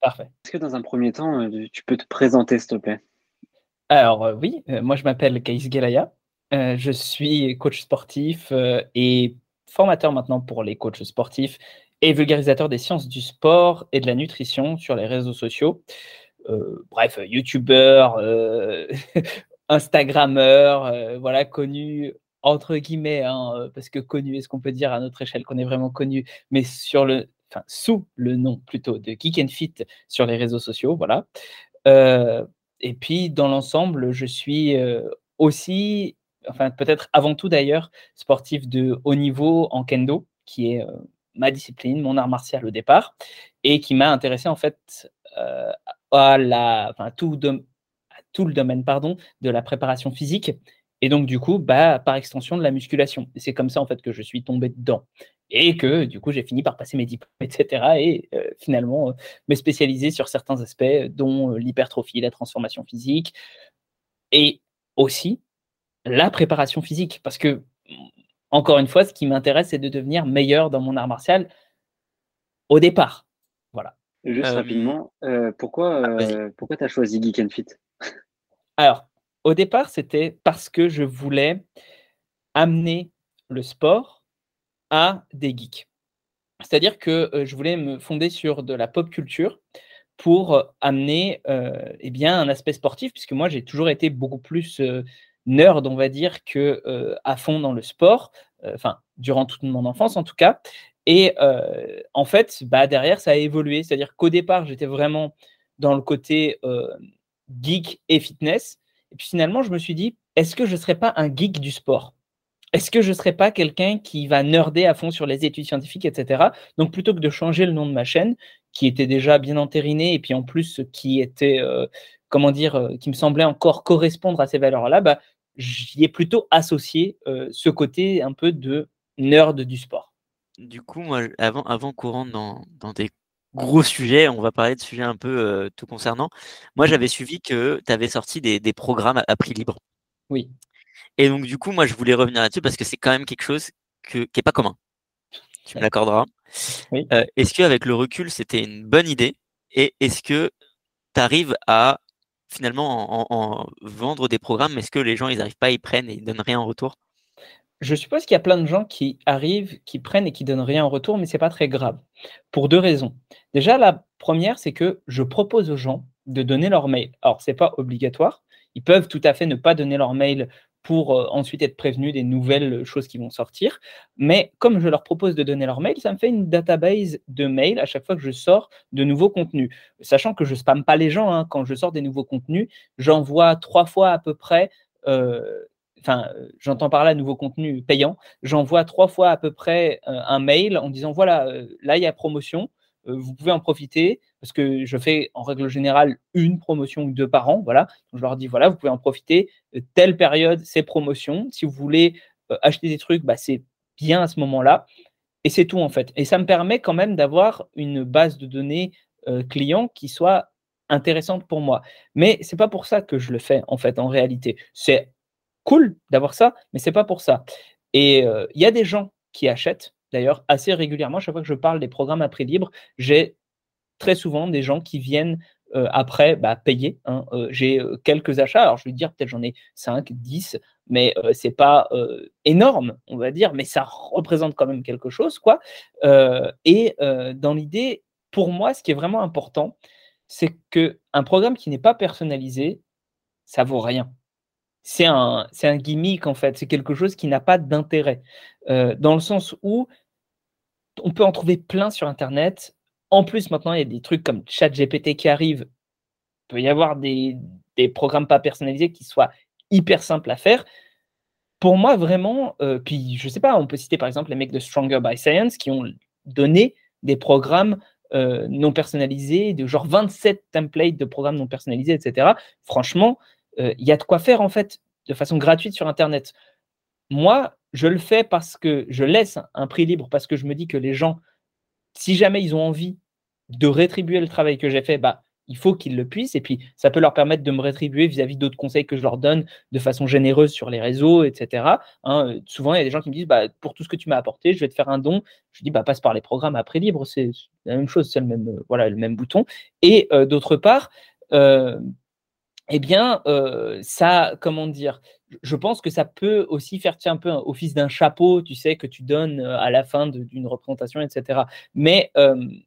Parfait. Est-ce que dans un premier temps, euh, tu peux te présenter, s'il te plaît? Alors euh, oui, euh, moi je m'appelle Kaïs Gelaya. je suis coach sportif et formateur maintenant pour les coachs sportifs et vulgarisateur des sciences du sport et de la nutrition sur les réseaux sociaux. bref, youtubeur, instagrammeur, voilà, connu entre guillemets, hein, parce que connu, est-ce qu'on peut dire à notre échelle qu'on est vraiment connu, mais sur le, enfin, sous le nom plutôt de Geek and Fit sur les réseaux sociaux, voilà. Euh, et puis, dans l'ensemble, je suis euh, aussi, enfin, peut-être avant tout d'ailleurs, sportif de haut niveau en kendo, qui est euh, ma discipline, mon art martial au départ, et qui m'a intéressé en fait à tout, tout le domaine pardon, de la préparation physique et donc, du coup, bah, par extension, de la musculation. C'est comme ça, en fait, que je suis tombé dedans. Et que, du coup, j'ai fini par passer mes diplômes, etc. Et euh, finalement, euh, me spécialiser sur certains aspects, dont euh, l'hypertrophie, la transformation physique. Et aussi, la préparation physique. Parce que, encore une fois, ce qui m'intéresse, c'est de devenir meilleur dans mon art martial au départ. Voilà. Juste rapidement, pourquoi, ah, pourquoi tu as choisi Geek and Fit? Alors, au départ, c'était parce que je voulais amener le sport à des geeks. C'est-à-dire que euh, je voulais me fonder sur de la pop culture pour euh, amener euh, eh bien, un aspect sportif, puisque moi j'ai toujours été beaucoup plus nerd, on va dire, que à fond dans le sport, durant toute mon enfance en tout cas. Et en fait, bah, derrière, ça a évolué. C'est-à-dire qu'au départ, j'étais vraiment dans le côté geek et fitness. Et puis finalement, je me suis dit, est-ce que je ne serais pas un geek du sport? Est-ce que je ne serais pas quelqu'un qui va nerder à fond sur les études scientifiques, etc. Donc plutôt que de changer le nom de ma chaîne, qui était déjà bien entériné, et puis en plus qui était, euh, comment dire, euh, qui me semblait encore correspondre à ces valeurs-là, bah, j'y ai plutôt associé euh, ce côté un peu de nerd du sport. Du coup, moi, avant, avant qu'on rentre dans, dans des gros sujet, on va parler de sujets un peu tout concernant. Moi, mmh. j'avais suivi que tu avais sorti des, programmes à, prix libre. Oui. Et donc, du coup, moi, je voulais revenir là-dessus parce que c'est quand même quelque chose que, qui n'est pas commun. Tu me l'accorderas. Oui. est-ce qu'avec le recul, c'était une bonne idée? Et est-ce que tu arrives à finalement en, vendre des programmes Est-ce que les gens, ils n'arrivent pas, ils prennent et ils donnent rien en retour? Je suppose qu'il y a plein de gens qui arrivent, qui prennent et qui donnent rien en retour, mais c'est pas très grave. Pour deux raisons. Déjà, la première, c'est que je propose aux gens de donner leur mail. Alors, c'est pas obligatoire. Ils peuvent tout à fait ne pas donner leur mail pour euh, ensuite être prévenus des nouvelles choses qui vont sortir. Mais comme je leur propose de donner leur mail, ça me fait une database de mails à chaque fois que je sors de nouveaux contenus. Sachant que je spamme pas les gens, hein. quand je sors des nouveaux contenus, j'envoie trois fois à peu près euh, enfin, j'entends par là nouveau contenu payant, j'envoie trois fois à peu près euh, un mail en disant voilà, là il y a promotion, vous pouvez en profiter parce que je fais en règle générale une promotion ou deux par an, voilà. je leur dis voilà, vous pouvez en profiter, telle période, c'est promotion. Si vous voulez acheter des trucs, bah, c'est bien à ce moment-là. Et c'est tout en fait. Et ça me permet quand même d'avoir une base de données clients qui soit intéressante pour moi. Mais c'est pas pour ça que je le fais en fait en réalité. C'est cool d'avoir ça, mais c'est pas pour ça. Et euh, il y a des gens qui achètent, d'ailleurs, assez régulièrement. Chaque fois que je parle des programmes à prix libre, j'ai très souvent des gens qui viennent euh, après bah, payer. Hein. Euh, j'ai quelques achats, alors je vais dire peut-être j'en ai 5, 10, mais c'est pas énorme, on va dire, mais ça représente quand même quelque chose. quoi. et dans l'idée, pour moi, ce qui est vraiment important, c'est qu'un programme qui n'est pas personnalisé, ça vaut rien c'est un, un gimmick en fait, c'est quelque chose qui n'a pas d'intérêt, euh, dans le sens où on peut en trouver plein sur Internet. En plus, maintenant, il y a des trucs comme ChatGPT qui arrivent. Il peut y avoir des, des, programmes pas personnalisés qui soient hyper simples à faire. Pour moi, vraiment, euh, puis je sais pas, on peut citer par exemple les mecs de Stronger by Science qui ont donné des programmes euh, non personnalisés, de genre 27 templates de programmes non personnalisés, etc. Franchement, il y a de quoi faire en fait de façon gratuite sur Internet. Moi, je le fais parce que je laisse un prix libre, parce que je me dis que les gens, si jamais ils ont envie de rétribuer le travail que j'ai fait, bah, il faut qu'ils le puissent. Et puis, ça peut leur permettre de me rétribuer vis-à-vis d'autres conseils que je leur donne de façon généreuse sur les réseaux, etc. Hein, euh, souvent, il y a des gens qui me disent bah, Pour tout ce que tu m'as apporté, je vais te faire un don. Je dis bah, Passe par les programmes après libre, c'est la même chose, c'est le même, euh, voilà, le même bouton. Et euh, d'autre part, eh bien, ça, comment dire, je pense que ça peut aussi faire un peu office d'un chapeau, tu sais, que tu donnes à la fin d'une représentation, etc. Mais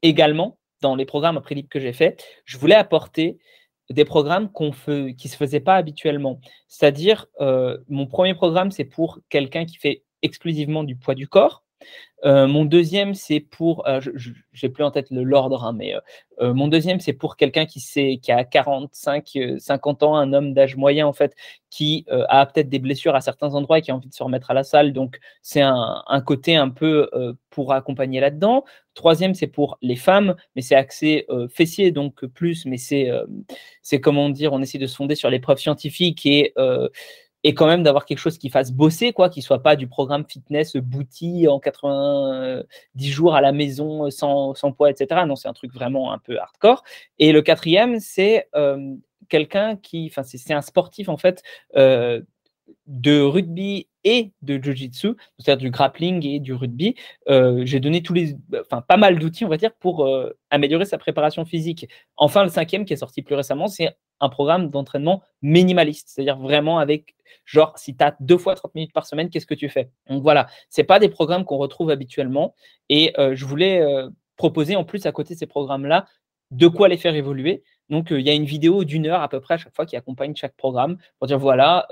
également, dans les programmes après libre que j'ai fait, je voulais apporter des programmes qui ne se faisaient pas habituellement. C'est-à-dire, euh, mon premier programme, c'est pour quelqu'un qui fait exclusivement du poids du corps. Euh, mon deuxième, c'est pour, euh, je n'ai plus en tête l'ordre, hein, mais euh, mon deuxième, c'est pour quelqu'un qui, qui a 45, 50 ans, un homme d'âge moyen, en fait, qui a peut-être des blessures à certains endroits et qui a envie de se remettre à la salle. Donc, c'est un, un, côté un peu pour accompagner là-dedans. Troisième, c'est pour les femmes, mais c'est axé fessier, donc plus, mais c'est, c'est comment dire, on essaie de se fonder sur les preuves scientifiques et et quand même d'avoir quelque chose qui fasse bosser, quoi, qui soit pas du programme fitness bouti en 90 jours à la maison sans, sans poids, etc. Non, c'est un truc vraiment un peu hardcore. Et le quatrième, c'est euh, quelqu'un qui, enfin, c'est un sportif en fait euh, de rugby et de jiu-jitsu, c'est-à-dire du grappling et du rugby. Euh, j'ai donné tous les, enfin, pas mal d'outils, on va dire, pour améliorer sa préparation physique. Enfin, le cinquième qui est sorti plus récemment, c'est un programme d'entraînement minimaliste, c'est-à-dire vraiment avec, genre, si tu as deux fois 30 minutes par semaine, qu'est-ce que tu fais? Donc voilà, ce pas des programmes qu'on retrouve habituellement. Et euh, je voulais euh, proposer en plus à côté de ces programmes-là de quoi les faire évoluer. Donc, euh, il y a une vidéo d'une heure à peu près à chaque fois qui accompagne chaque programme pour dire voilà,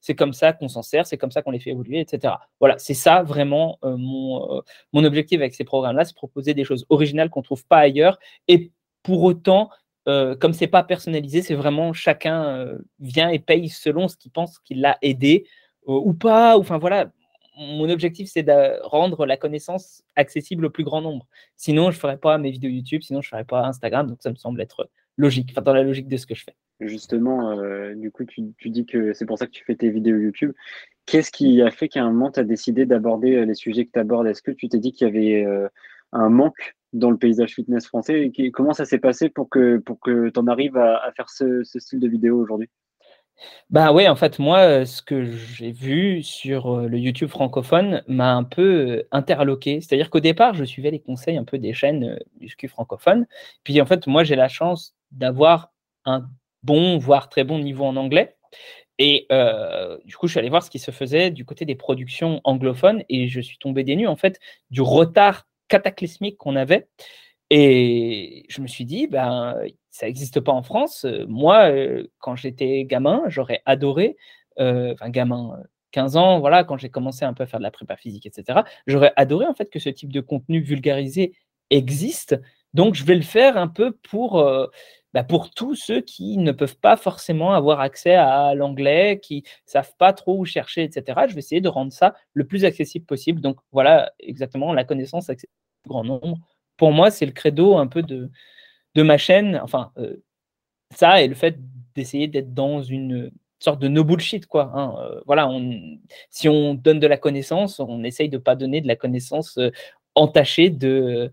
c'est comme ça qu'on s'en sert, c'est comme ça qu'on les fait évoluer, etc. Voilà, c'est ça vraiment mon, mon objectif avec ces programmes-là, c'est proposer des choses originales qu'on ne trouve pas ailleurs et pour autant euh, comme c'est pas personnalisé, c'est vraiment chacun euh, vient et paye selon ce qu'il pense qu'il l'a aidé euh, ou pas. Enfin voilà, mon objectif c'est de rendre la connaissance accessible au plus grand nombre. Sinon, je ferais pas mes vidéos YouTube, sinon je ferais pas Instagram. Donc ça me semble être logique, dans la logique de ce que je fais. Justement, du coup, tu, tu, dis que c'est pour ça que tu fais tes vidéos YouTube. Qu'est-ce qui a fait qu'à un moment tu as décidé d'aborder les sujets que tu abordes Est-ce que tu t'es dit qu'il y avait un manque dans le paysage fitness français. Comment ça s'est passé pour que, pour que tu en arrives à, faire ce, style de vidéo aujourd'hui? Bah ouais, en fait, moi, ce que j'ai vu sur euh, le YouTube francophone m'a un peu euh, interloqué. C'est-à-dire qu'au départ, je suivais les conseils un peu des chaînes euh, du SCU francophone. Puis en fait, moi, j'ai la chance d'avoir un bon, voire très bon niveau en anglais. Et du coup, je suis allé voir ce qui se faisait du côté des productions anglophones et je suis tombé des nues, en fait, du retard cataclysmique qu'on avait. Et je me suis dit, ben, ça n'existe pas en France. Moi, euh, quand j'étais gamin, j'aurais adoré, euh, enfin gamin, 15 ans, voilà, quand j'ai commencé un peu à faire de la prépa physique, etc., j'aurais adoré en fait que ce type de contenu vulgarisé existe. Donc, je vais le faire un peu pour, bah, pour tous ceux qui ne peuvent pas forcément avoir accès à l'anglais, qui savent pas trop où chercher, etc. Je vais essayer de rendre ça le plus accessible possible. Donc voilà exactement la connaissance grand nombre. Pour moi, c'est le credo un peu de, de ma chaîne. Enfin, euh, ça et le fait d'essayer d'être dans une sorte de no bullshit quoi. Hein. Euh, voilà, on, si on donne de la connaissance, on essaye de pas donner de la connaissance euh, entachée de,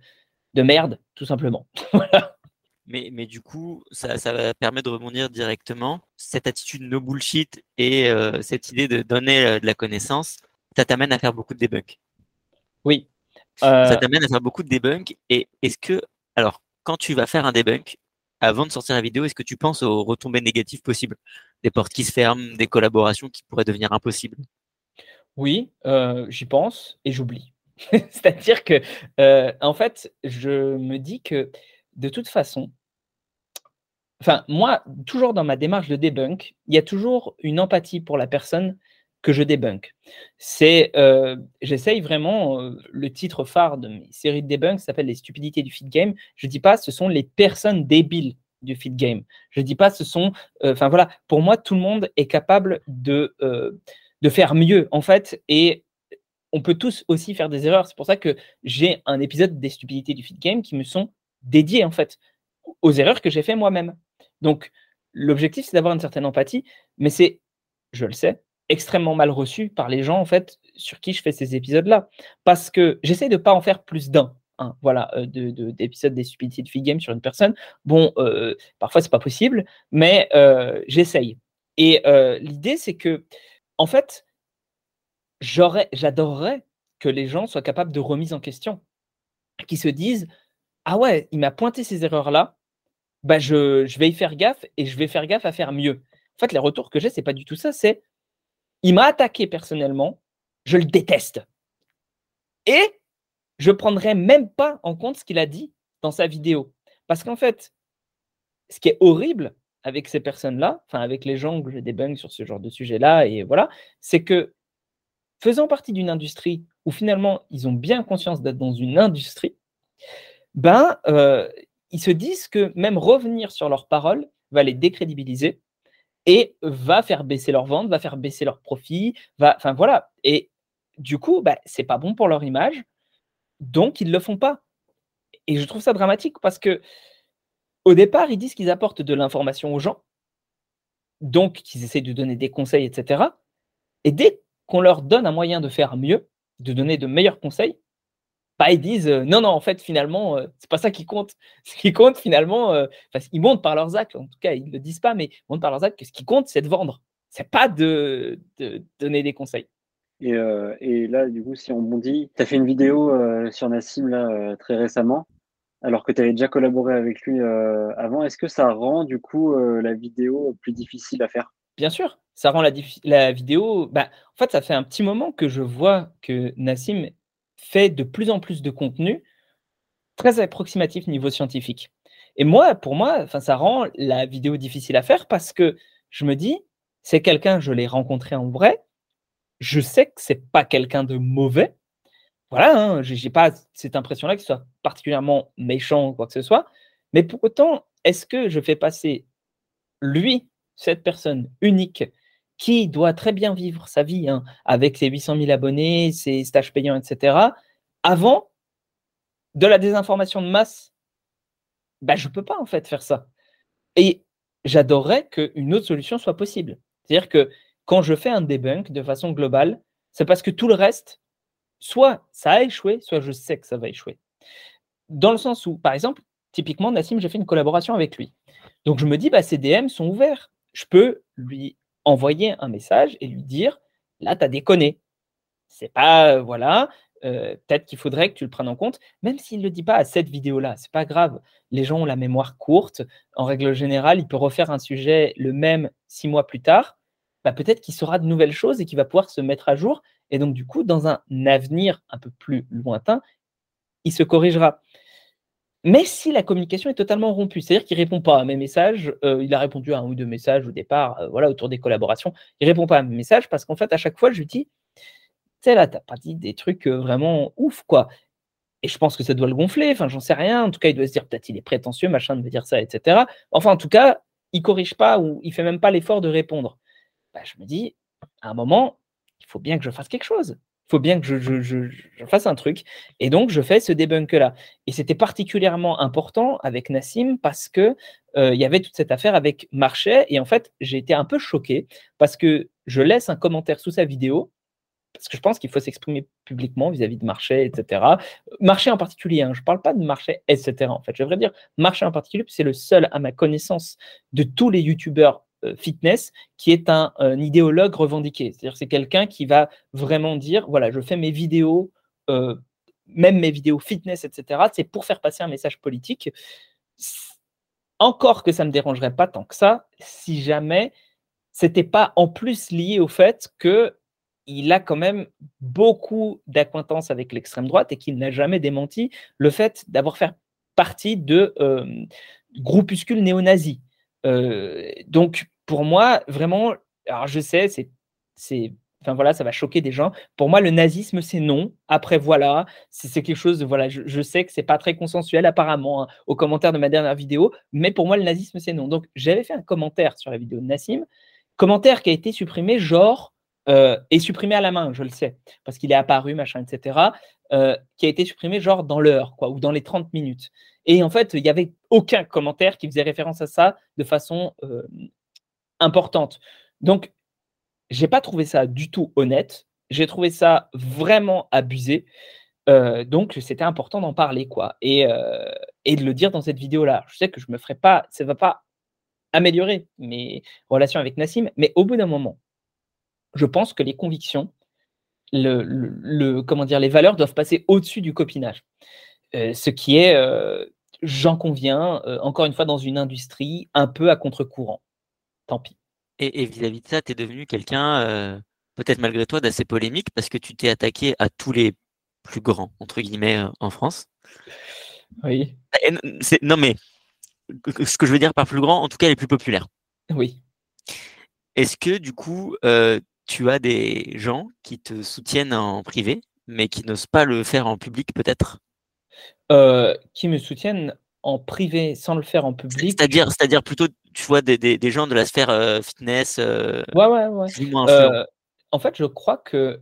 de merde, tout simplement. voilà. Mais, mais du coup, ça, ça permet de rebondir directement. Cette attitude no bullshit et euh, cette idée de donner de la connaissance, ça t'amène à faire beaucoup de debunk. Oui. Ça euh t'amène à faire beaucoup de debunk. Et est-ce que, alors, quand tu vas faire un debunk, avant de sortir la vidéo, est-ce que tu penses aux retombées négatives possibles? Des portes qui se ferment, des collaborations qui pourraient devenir impossibles? Oui, j'y pense et j'oublie. C'est-à-dire que, en fait, je me dis que de toute façon, enfin, moi, toujours dans ma démarche de debunk, il y a toujours une empathie pour la personne que je débunk. C'est, euh, j'essaye vraiment, euh, le titre phare de mes séries de debunk s'appelle Les stupidités du feed game. Je dis pas ce sont les personnes débiles du feed game. Je dis pas ce sont, euh, enfin voilà, pour moi, tout le monde est capable de, de faire mieux, en fait, et on peut tous aussi faire des erreurs. C'est pour ça que j'ai un épisode des stupidités du feed game qui me sont dédiés, en fait, aux erreurs que j'ai fait moi-même. Donc, l'objectif, c'est d'avoir une certaine empathie, mais c'est, je le sais, extrêmement mal reçu par les gens, en fait, sur qui je fais ces épisodes-là. Parce que j'essaie de pas en faire plus d'un. hein, voilà, d'épisodes des Stupidity Free Game sur une personne. Bon, parfois, c'est pas possible, mais j'essaye. Et l'idée, c'est que, en fait, j'adorerais que les gens soient capables de remise en question, qui se disent Ah ouais, il m'a pointé ces erreurs-là, bah je, je, vais y faire gaffe et je vais faire gaffe à faire mieux. En fait, les retours que j'ai, c'est pas du tout ça, c'est il m'a attaqué personnellement, je le déteste. Et je ne prendrai même pas en compte ce qu'il a dit dans sa vidéo. Parce qu'en fait, ce qui est horrible avec ces personnes-là, enfin avec les gens que j'ai bugs sur ce genre de sujet-là, et voilà, c'est que faisant partie d'une industrie où finalement ils ont bien conscience d'être dans une industrie, ben euh, ils se disent que même revenir sur leurs paroles va les décrédibiliser et va faire baisser leurs ventes, va faire baisser leurs profits, va, enfin voilà. Et du coup, bah, c'est pas bon pour leur image, donc ils le font pas. Et je trouve ça dramatique parce que au départ, ils disent qu'ils apportent de l'information aux gens, donc qu'ils essaient de donner des conseils, etc. Et dès qu'on leur donne un moyen de faire mieux, de donner de meilleurs conseils, bah, ils disent euh, non, non, en fait, finalement, euh, c'est pas ça qui compte. Ce qui compte, finalement, euh, ils montrent par leurs actes, en tout cas, ils ne le disent pas, mais ils montrent par leurs actes que ce qui compte, c'est de vendre. C'est pas de, donner des conseils. Et, et, là, du coup, si on bondit, tu as fait une vidéo sur Nassim là, très récemment, alors que tu avais déjà collaboré avec lui avant. Est-ce que ça rend, du coup, la vidéo plus difficile à faire? Bien sûr, ça rend la, la vidéo. Bah, en fait, ça fait un petit moment que je vois que Nassim fait de plus en plus de contenu très approximatif niveau scientifique. Et moi, pour moi, ça rend la vidéo difficile à faire parce que je me dis, c'est quelqu'un, je l'ai rencontré en vrai, je sais que c'est pas quelqu'un de mauvais. Voilà, hein, je n'ai pas cette impression-là qu'il soit particulièrement méchant ou quoi que ce soit. Mais pour autant, est-ce que je fais passer lui, cette personne unique, qui doit très bien vivre sa vie hein, avec ses 800 000 abonnés, ses stages payants, etc., avant de la désinformation de masse, bah, je ne peux pas en fait faire ça. Et j'adorerais qu'une autre solution soit possible. C'est-à-dire que quand je fais un debunk de façon globale, c'est parce que tout le reste, soit ça a échoué, soit je sais que ça va échouer. Dans le sens où, par exemple, typiquement, Nassim, j'ai fait une collaboration avec lui. Donc je me dis, bah, ces DM sont ouverts. Je peux lui envoyer un message et lui dire là, tu as déconné. C'est pas, euh, voilà, euh, peut-être qu'il faudrait que tu le prennes en compte, même s'il ne le dit pas à cette vidéo-là, c'est pas grave. Les gens ont la mémoire courte. En règle générale, il peut refaire un sujet le même six mois plus tard. Bah, peut-être qu'il saura de nouvelles choses et qu'il va pouvoir se mettre à jour. Et donc, du coup, dans un avenir un peu plus lointain, il se corrigera. Mais si la communication est totalement rompue, c'est-à-dire qu'il ne répond pas à mes messages, euh, il a répondu à un ou deux messages au départ, euh, voilà, autour des collaborations, il ne répond pas à mes messages parce qu'en fait, à chaque fois, je lui dis, tu sais, là, tu n'as pas dit des trucs euh, vraiment ouf, quoi. Et je pense que ça doit le gonfler, enfin, j'en sais rien. En tout cas, il doit se dire, peut-être il est prétentieux, machin, de me dire ça, etc. Enfin, en tout cas, il corrige pas ou il fait même pas l'effort de répondre. Bah, je me dis, à un moment, il faut bien que je fasse quelque chose faut bien que je, fasse un truc. Et donc, je fais ce debunk-là. Et c'était particulièrement important avec Nassim parce que euh, il y avait toute cette affaire avec Marchais. Et en fait, j'ai été un peu choqué parce que je laisse un commentaire sous sa vidéo parce que je pense qu'il faut s'exprimer publiquement vis-à-vis de Marchais, etc. Marché en particulier, hein. je ne parle pas de Marchais, etc. En fait, je dire Marchais en particulier, c'est le seul, à ma connaissance, de tous les youtubeurs fitness qui est un, idéologue revendiqué. C'est-à-dire c'est quelqu'un qui va vraiment dire, voilà, je fais mes vidéos, euh, même mes vidéos fitness, etc. C'est pour faire passer un message politique. Encore que ça ne me dérangerait pas tant que ça, si jamais c'était pas en plus lié au fait que il a quand même beaucoup d'acquaintance avec l'extrême droite et qu'il n'a jamais démenti le fait d'avoir fait partie de euh, groupuscules néo-nazis. Euh, donc, pour moi, vraiment, alors je sais, c'est, c'est, enfin voilà, ça va choquer des gens. Pour moi, le nazisme, c'est non. Après, voilà, c'est, quelque chose, voilà, je, sais que c'est pas très consensuel apparemment hein, aux commentaires de ma dernière vidéo, mais pour moi, le nazisme, c'est non. Donc, j'avais fait un commentaire sur la vidéo de Nassim, commentaire qui a été supprimé, genre, euh, et supprimé à la main, je le sais, parce qu'il est apparu, machin, etc., euh, qui a été supprimé genre dans l'heure, quoi, ou dans les 30 minutes. Et en fait, il n'y avait aucun commentaire qui faisait référence à ça de façon euh, importante. Donc, j'ai pas trouvé ça du tout honnête. J'ai trouvé ça vraiment abusé. donc c'était important d'en parler, quoi, et, et de le dire dans cette vidéo-là. Je sais que je me ferai pas, ça va pas améliorer mes relations avec Nassim, mais au bout d'un moment, je pense que les convictions, le, le, comment dire, les valeurs doivent passer au-dessus du copinage. Ce qui est, j'en conviens, encore une fois, dans une industrie un peu à contre-courant. Tant pis. Et vis-à-vis de ça, tu es devenu quelqu'un, peut-être malgré toi, d'assez polémique parce que tu t'es attaqué à tous les plus grands, entre guillemets, en France. Oui. non, mais ce que je veux dire par plus grand, en tout cas les plus populaires. Oui. Est-ce que du coup, tu as des gens qui te soutiennent en privé, mais qui n'osent pas le faire en public peut-être? Qui me soutiennent en privé sans le faire en public C'est-à-dire, c'est-à-dire plutôt, tu vois, des, des, gens de la sphère fitness. ouais, ouais, ouais. en fait, je crois que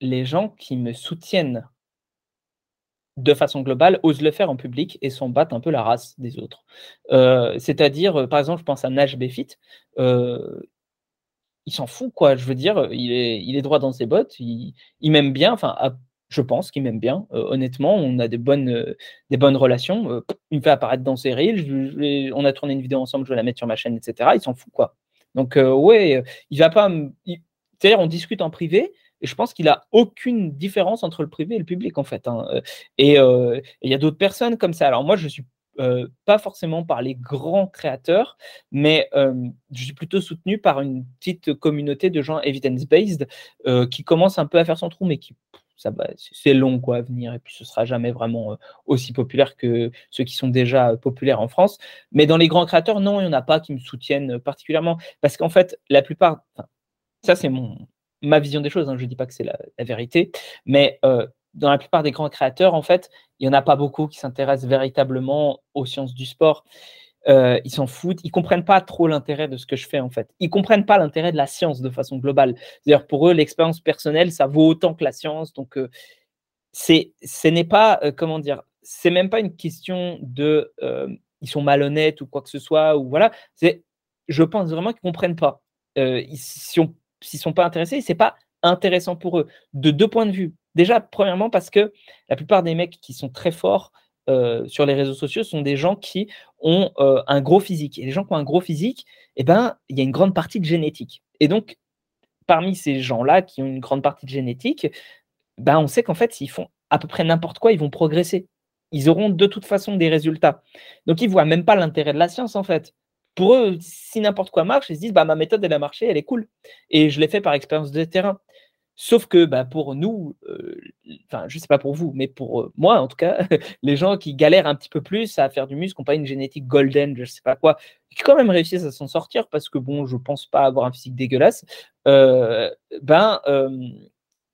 les gens qui me soutiennent de façon globale, osent le faire en public et s'en battent un peu la race des autres. Euh, c'est-à-dire, euh, par exemple, je pense à Nash Befit, euh, il s'en fout, quoi. Je veux dire, il est, il est droit dans ses bottes, il, m'aime bien, enfin, je pense qu'il m'aime bien. honnêtement, on a des bonnes, des bonnes relations. il me fait apparaître dans ses reels, on a tourné une vidéo ensemble, je vais la mettre sur ma chaîne, etc. Il s'en fout, quoi. Donc, ouais, il va pas. C'est-à-dire, on discute en privé, et je pense qu'il n'a aucune différence entre le privé et le public, en fait. Hein. Et il y a d'autres personnes comme ça. Alors moi, je suis pas forcément par les grands créateurs, mais je suis plutôt soutenu par une petite communauté de gens evidence-based qui commence un peu à faire son trou, mais qui c'est long quoi à venir et puis ce sera jamais vraiment aussi populaire que ceux qui sont déjà populaires en France. Mais dans les grands créateurs, non, il n'y en a pas qui me soutiennent particulièrement parce qu'en fait, la plupart, ça c'est ma vision des choses, hein, je ne dis pas que c'est la, vérité, mais euh, dans la plupart des grands créateurs, en fait, il n'y en a pas beaucoup qui s'intéressent véritablement aux sciences du sport. Euh, ils s'en foutent, ils comprennent pas trop l'intérêt de ce que je fais en fait. Ils comprennent pas l'intérêt de la science de façon globale. D'ailleurs, pour eux, l'expérience personnelle, ça vaut autant que la science. Donc, euh, c'est, ce n'est pas, comment dire, c'est même pas une question de, ils sont malhonnêtes ou quoi que ce soit ou voilà. C'est, je pense vraiment qu'ils comprennent pas. ils, si on s'ils sont pas intéressés, c'est pas intéressant pour eux. De deux points de vue. Déjà, premièrement, parce que la plupart des mecs qui sont très forts euh, sur les réseaux sociaux sont des gens qui ont euh, un gros physique. Et les gens qui ont un gros physique, eh ben, il y a une grande partie de génétique. Et donc, parmi ces gens-là qui ont une grande partie de génétique, ben, on sait qu'en fait, s'ils font à peu près n'importe quoi, ils vont progresser. Ils auront de toute façon des résultats. Donc, ils voient même pas l'intérêt de la science, en fait pour eux, si n'importe quoi marche, ils se disent bah, ma méthode, elle a marché, elle est cool. Et je l'ai fait par expérience de terrain. Sauf que bah, pour nous, euh, enfin, je ne sais pas pour vous, mais pour euh, moi en tout cas, les gens qui galèrent un petit peu plus à faire du muscle, qui n'ont pas une génétique golden, je ne sais pas quoi, qui quand même réussissent à s'en sortir parce que bon, je ne pense pas avoir un physique dégueulasse, euh, ben,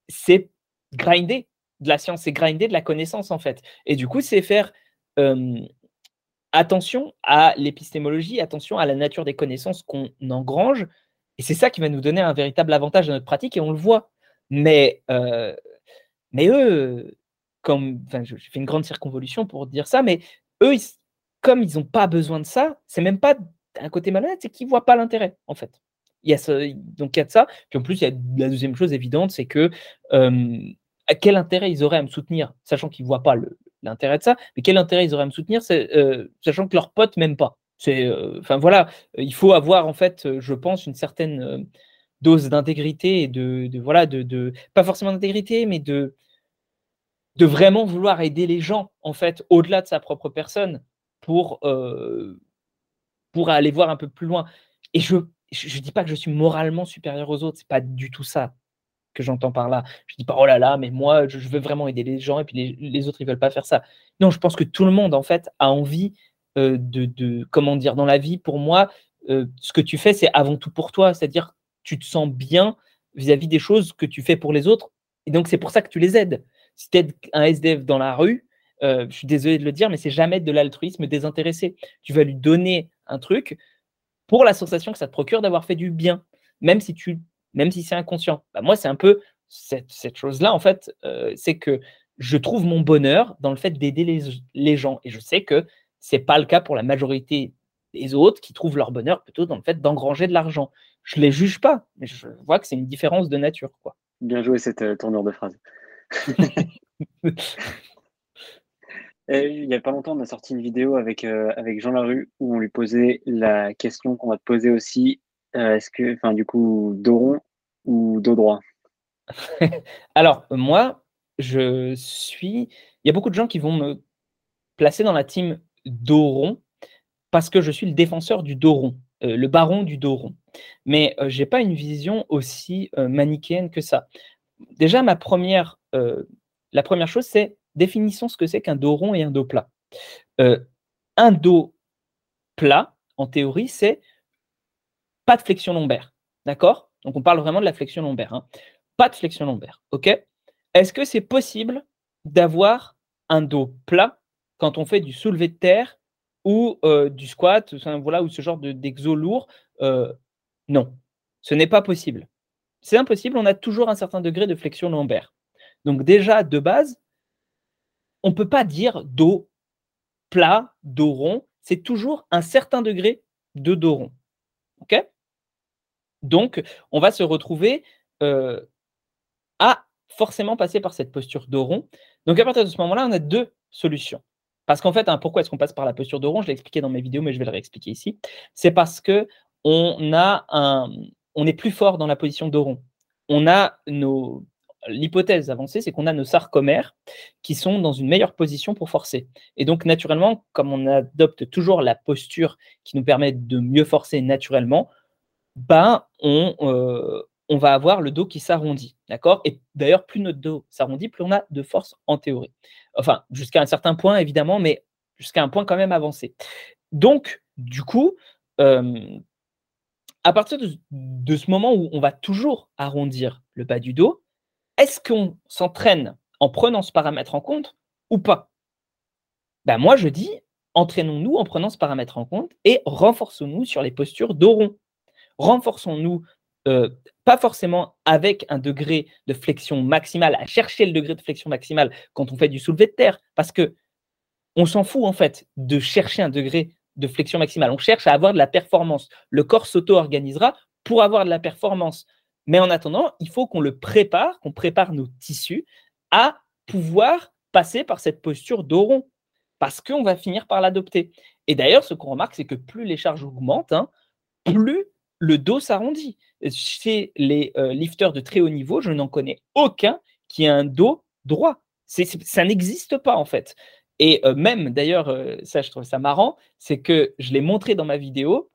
c'est grinder de la science, c'est grinder de la connaissance en fait. Et du coup, c'est faire attention à l'épistémologie, attention à la nature des connaissances qu'on engrange. Et c'est ça qui va nous donner un véritable avantage dans notre pratique et on le voit. Mais, euh, mais eux, comme, je, fais une grande circonvolution pour dire ça, mais eux, comme ils n'ont pas besoin de ça, c'est même pas un côté malhonnête, c'est qu'ils ne voient pas l'intérêt, en fait. Il y a ce, donc il y a de ça. Puis en plus, il y a la deuxième chose évidente, c'est que euh, quel intérêt ils auraient à me soutenir, sachant qu'ils ne voient pas l'intérêt de ça. Mais quel intérêt ils auraient à me soutenir, euh, sachant que leurs potes m'aiment pas. C'est, euh, enfin voilà, il faut avoir en fait, je pense, une certaine dose d'intégrité et de, voilà, de, pas forcément d'intégrité, mais de de vraiment vouloir aider les gens en fait au-delà de sa propre personne pour pour aller voir un peu plus loin. Et je je, dis pas que je suis moralement supérieur aux autres, c'est pas du tout ça que j'entends par là. Je dis pas oh là là, mais moi je, veux vraiment aider les gens et puis les, autres ils veulent pas faire ça. Non, je pense que tout le monde en fait a envie euh, de, comment dire dans la vie. Pour moi, euh, ce que tu fais c'est avant tout pour toi, c'est-à-dire tu te sens bien vis-à-vis des choses que tu fais pour les autres et donc c'est pour ça que tu les aides. Si tu aides un SDF dans la rue, euh, je suis désolé de le dire, mais c'est jamais de l'altruisme désintéressé. Tu vas lui donner un truc pour la sensation que ça te procure d'avoir fait du bien, même si tu même si c'est inconscient. Bah, moi, c'est un peu cette, chose-là, en fait, euh, c'est que je trouve mon bonheur dans le fait d'aider les, gens. Et je sais que ce n'est pas le cas pour la majorité des autres qui trouvent leur bonheur plutôt dans le fait d'engranger de l'argent. Je ne les juge pas, mais je vois que c'est une différence de nature. Quoi. Bien joué cette euh, tournure de phrase. il n'y a pas longtemps, on a sorti une vidéo avec, euh, avec Jean Larue où on lui posait la question qu'on va te poser aussi. Euh, est-ce que, enfin, du coup, dos rond ou dos droit? Alors, moi, je suis. Il y a beaucoup de gens qui vont me placer dans la team dos rond parce que je suis le défenseur du dos rond, euh, le baron du dos rond. Mais je n'ai pas une vision aussi manichéenne que ça. Déjà, ma première, la première chose, c'est définissons ce que c'est qu'un dos rond et un dos plat. Euh, un dos plat, en théorie, c'est pas de flexion lombaire. D'accord? Donc on parle vraiment de la flexion lombaire. Hein. Pas de flexion lombaire. Est-ce que c'est possible d'avoir un dos plat quand on fait du soulevé de terre ou euh, du squat, voilà, ou ce genre d'exo lourd euh, Non, ce n'est pas possible. C'est impossible, on a toujours un certain degré de flexion lombaire. Donc déjà, de base, on ne peut pas dire dos plat, dos rond. C'est toujours un certain degré de dos rond. Donc, on va se retrouver euh, à forcément passer par cette posture dos rond. Donc, à partir de ce moment-là, on a deux solutions. Parce qu'en fait, hein, pourquoi est-ce qu'on passe par la posture dos rond Je l'ai expliqué dans mes vidéos, mais je vais le réexpliquer ici. C'est parce que on a un, on est plus fort dans la position dos rond. On a nos, l'hypothèse avancée, c'est qu'on a nos sarcomères qui sont dans une meilleure position pour forcer. Et donc, naturellement, comme on adopte toujours la posture qui nous permet de mieux forcer naturellement, ben, on, euh, on va avoir le dos qui s'arrondit. D'accord? Et d'ailleurs, plus notre dos s'arrondit, plus on a de force en théorie. Enfin, jusqu'à un certain point, évidemment, mais jusqu'à un point quand même avancé. Donc, du coup, à partir de, ce moment où on va toujours arrondir le bas du dos, est-ce qu'on s'entraîne en prenant ce paramètre en compte ou pas? Ben Moi, je dis, entraînons-nous en prenant ce paramètre en compte et renforçons-nous sur les postures dos. Renforçons-nous, euh, pas forcément avec un degré de flexion maximale, à chercher le degré de flexion maximale quand on fait du soulevé de terre, parce que on s'en fout en fait de chercher un degré de flexion maximale. On cherche à avoir de la performance. Le corps s'auto-organisera pour avoir de la performance. Mais en attendant, il faut qu'on le prépare, qu'on prépare nos tissus à pouvoir passer par cette posture dos rond, parce qu'on va finir par l'adopter. Et d'ailleurs, ce qu'on remarque, c'est que plus les charges augmentent, hein, plus le dos s'arrondit. Chez les euh, lifters de très haut niveau, je n'en connais aucun qui a un dos droit. ça n'existe pas en fait. Et euh, même, d'ailleurs, euh, ça je trouve ça marrant, c'est que je l'ai montré dans ma vidéo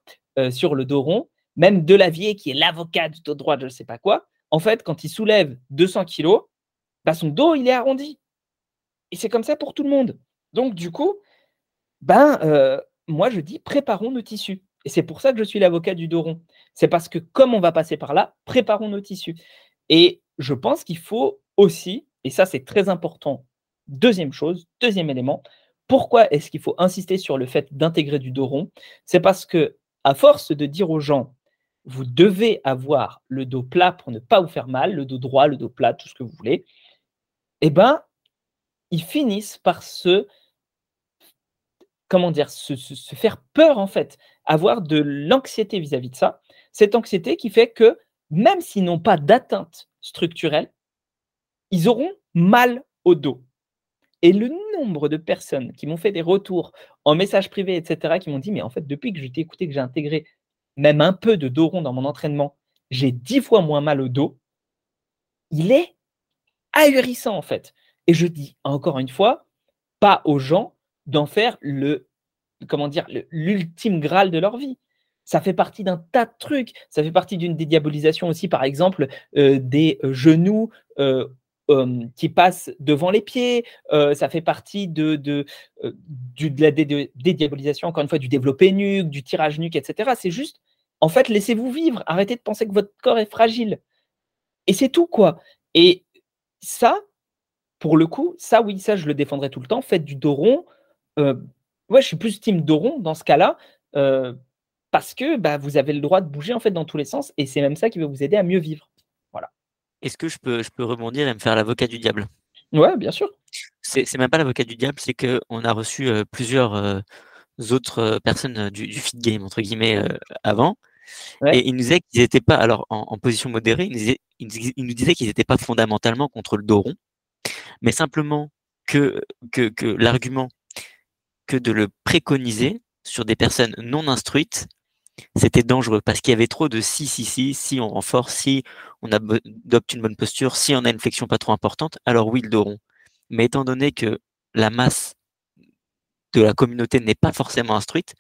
sur le dos rond, même Delavier, qui est l'avocat du dos droit je ne sais pas quoi, en fait, quand il soulève 200 kilos, bah, son dos, il est arrondi. Et c'est comme ça pour tout le monde. Donc, du coup, ben, moi, je dis, préparons nos tissus. Et c'est pour ça que je suis l'avocat du dos rond. C'est parce que comme on va passer par là, préparons nos tissus. Et je pense qu'il faut aussi, et ça c'est très important, deuxième chose, deuxième élément, pourquoi est-ce qu'il faut insister sur le fait d'intégrer du dos rond C'est parce que à force de dire aux gens, vous devez avoir le dos plat pour ne pas vous faire mal, le dos droit, le dos plat, tout ce que vous voulez, eh ben, ils finissent par se, comment dire, se, faire peur en fait, avoir de l'anxiété vis-à-vis de ça. Cette anxiété qui fait que même s'ils n'ont pas d'atteinte structurelle, ils auront mal au dos. Et le nombre de personnes qui m'ont fait des retours en message privé, etc., qui m'ont dit, mais en fait, depuis que je t'ai écouté, que j'ai intégré même un peu de dos rond dans mon entraînement, j'ai dix fois moins mal au dos, il est ahurissant en fait. Et je dis encore une fois, pas aux gens d'en faire le, comment dire, l'ultime graal de leur vie. Ça fait partie d'un tas de trucs. Ça fait partie d'une dédiabolisation aussi, par exemple, euh, des euh, genoux euh, qui passent devant les pieds. ça fait partie de, de, de la dédiabolisation, encore une fois, du développé nuque, du tirage nuque, etc. C'est juste en fait, laissez-vous vivre. Arrêtez de penser que votre corps est fragile. Et c'est tout, quoi. Et ça, pour le coup, ça, oui, ça, je le défendrai tout le temps. Faites du dos rond. Euh, ouais, je suis plus team dos rond dans ce cas-là. Euh, parce que bah, vous avez le droit de bouger en fait dans tous les sens et c'est même ça qui va vous aider à mieux vivre. Voilà. Est-ce que je peux, je peux rebondir et me faire l'avocat du diable? Ouais, bien sûr. C'est même pas l'avocat du diable, c'est qu'on a reçu euh, plusieurs autres personnes du, du, feed game, entre guillemets, avant, et il nous disait qu'ils n'étaient pas, alors en, position modérée, il nous disait, qu'ils n'étaient pas fondamentalement contre le dos rond, mais simplement que, que, que l'argument que de le préconiser sur des personnes non instruites, c'était dangereux parce qu'il y avait trop de si, si, si, si on renforce, si on adopte une bonne posture, si on a une flexion pas trop importante, alors oui, ils l'auront. Mais étant donné que la masse de la communauté n'est pas forcément instruite,